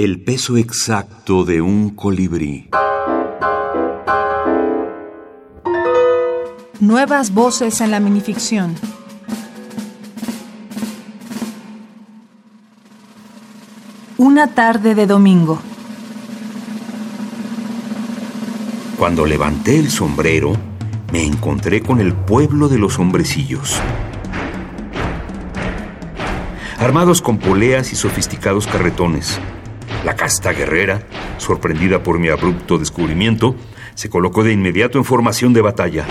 El peso exacto de un colibrí. Nuevas voces en la minificción. Una tarde de domingo. Cuando levanté el sombrero, me encontré con el pueblo de los hombrecillos. Armados con poleas y sofisticados carretones, la casta guerrera, sorprendida por mi abrupto descubrimiento, se colocó de inmediato en formación de batalla.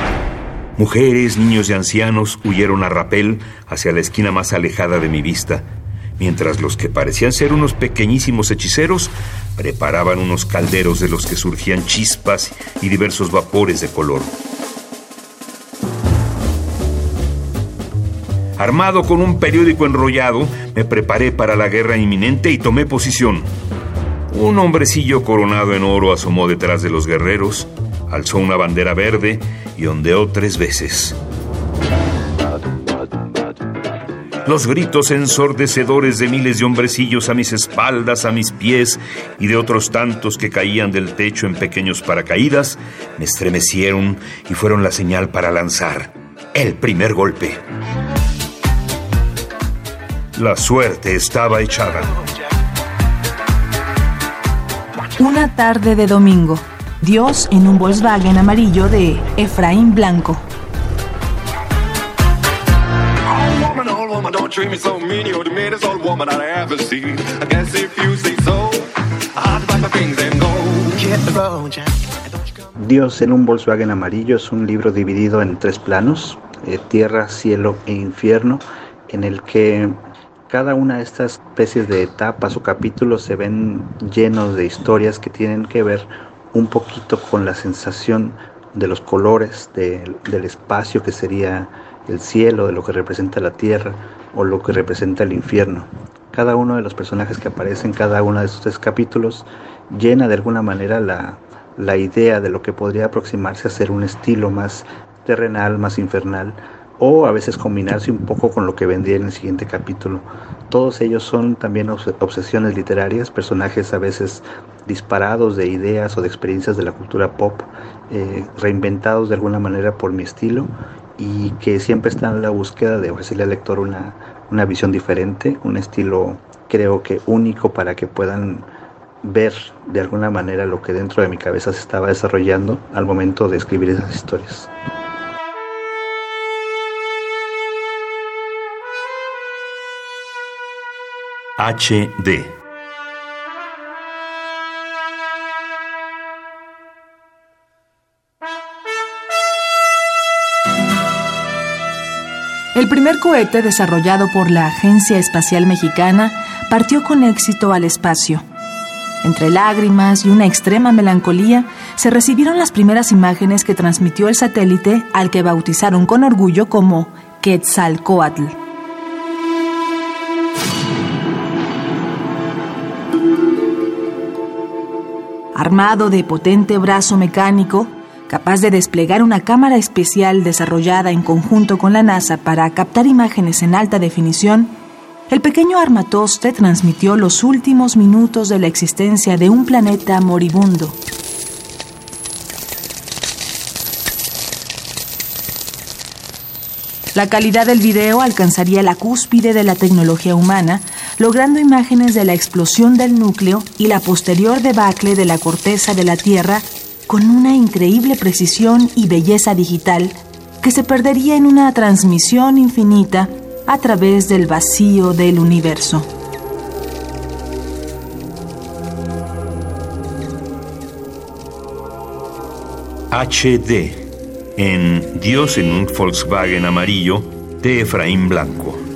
Mujeres, niños y ancianos huyeron a rapel hacia la esquina más alejada de mi vista, mientras los que parecían ser unos pequeñísimos hechiceros preparaban unos calderos de los que surgían chispas y diversos vapores de color. Armado con un periódico enrollado, me preparé para la guerra inminente y tomé posición. Un hombrecillo coronado en oro asomó detrás de los guerreros, alzó una bandera verde y ondeó tres veces. Los gritos ensordecedores de miles de hombrecillos a mis espaldas, a mis pies y de otros tantos que caían del techo en pequeños paracaídas me estremecieron y fueron la señal para lanzar el primer golpe. La suerte estaba echada. Una tarde de domingo. Dios en un Volkswagen amarillo de Efraín Blanco. Dios en un Volkswagen amarillo es un libro dividido en tres planos, eh, tierra, cielo e infierno, en el que cada una de estas especies de etapas o capítulos se ven llenos de historias que tienen que ver un poquito con la sensación de los colores del espacio que sería el cielo, de lo que representa la tierra o lo que representa el infierno. Cada uno de los personajes que aparecen en cada uno de estos tres capítulos llena de alguna manera la, la idea de lo que podría aproximarse a ser un estilo más terrenal, más infernal, o a veces combinarse un poco con lo que vendría en el siguiente capítulo. Todos ellos son también obsesiones literarias, personajes a veces disparados de ideas o de experiencias de la cultura pop, eh, reinventados de alguna manera por mi estilo y que siempre están en la búsqueda de ofrecerle al lector una, una visión diferente, un estilo creo que único para que puedan ver de alguna manera lo que dentro de mi cabeza se estaba desarrollando al momento de escribir esas historias. HD. El primer cohete desarrollado por la Agencia Espacial Mexicana partió con éxito al espacio. Entre lágrimas y una extrema melancolía, se recibieron las primeras imágenes que transmitió el satélite al que bautizaron con orgullo como Quetzalcoatl. Armado de potente brazo mecánico, capaz de desplegar una cámara especial desarrollada en conjunto con la NASA para captar imágenes en alta definición, el pequeño armatoste transmitió los últimos minutos de la existencia de un planeta moribundo. La calidad del video alcanzaría la cúspide de la tecnología humana, logrando imágenes de la explosión del núcleo y la posterior debacle de la corteza de la Tierra con una increíble precisión y belleza digital que se perdería en una transmisión infinita a través del vacío del universo. HD en Dios en un Volkswagen amarillo de Efraín Blanco.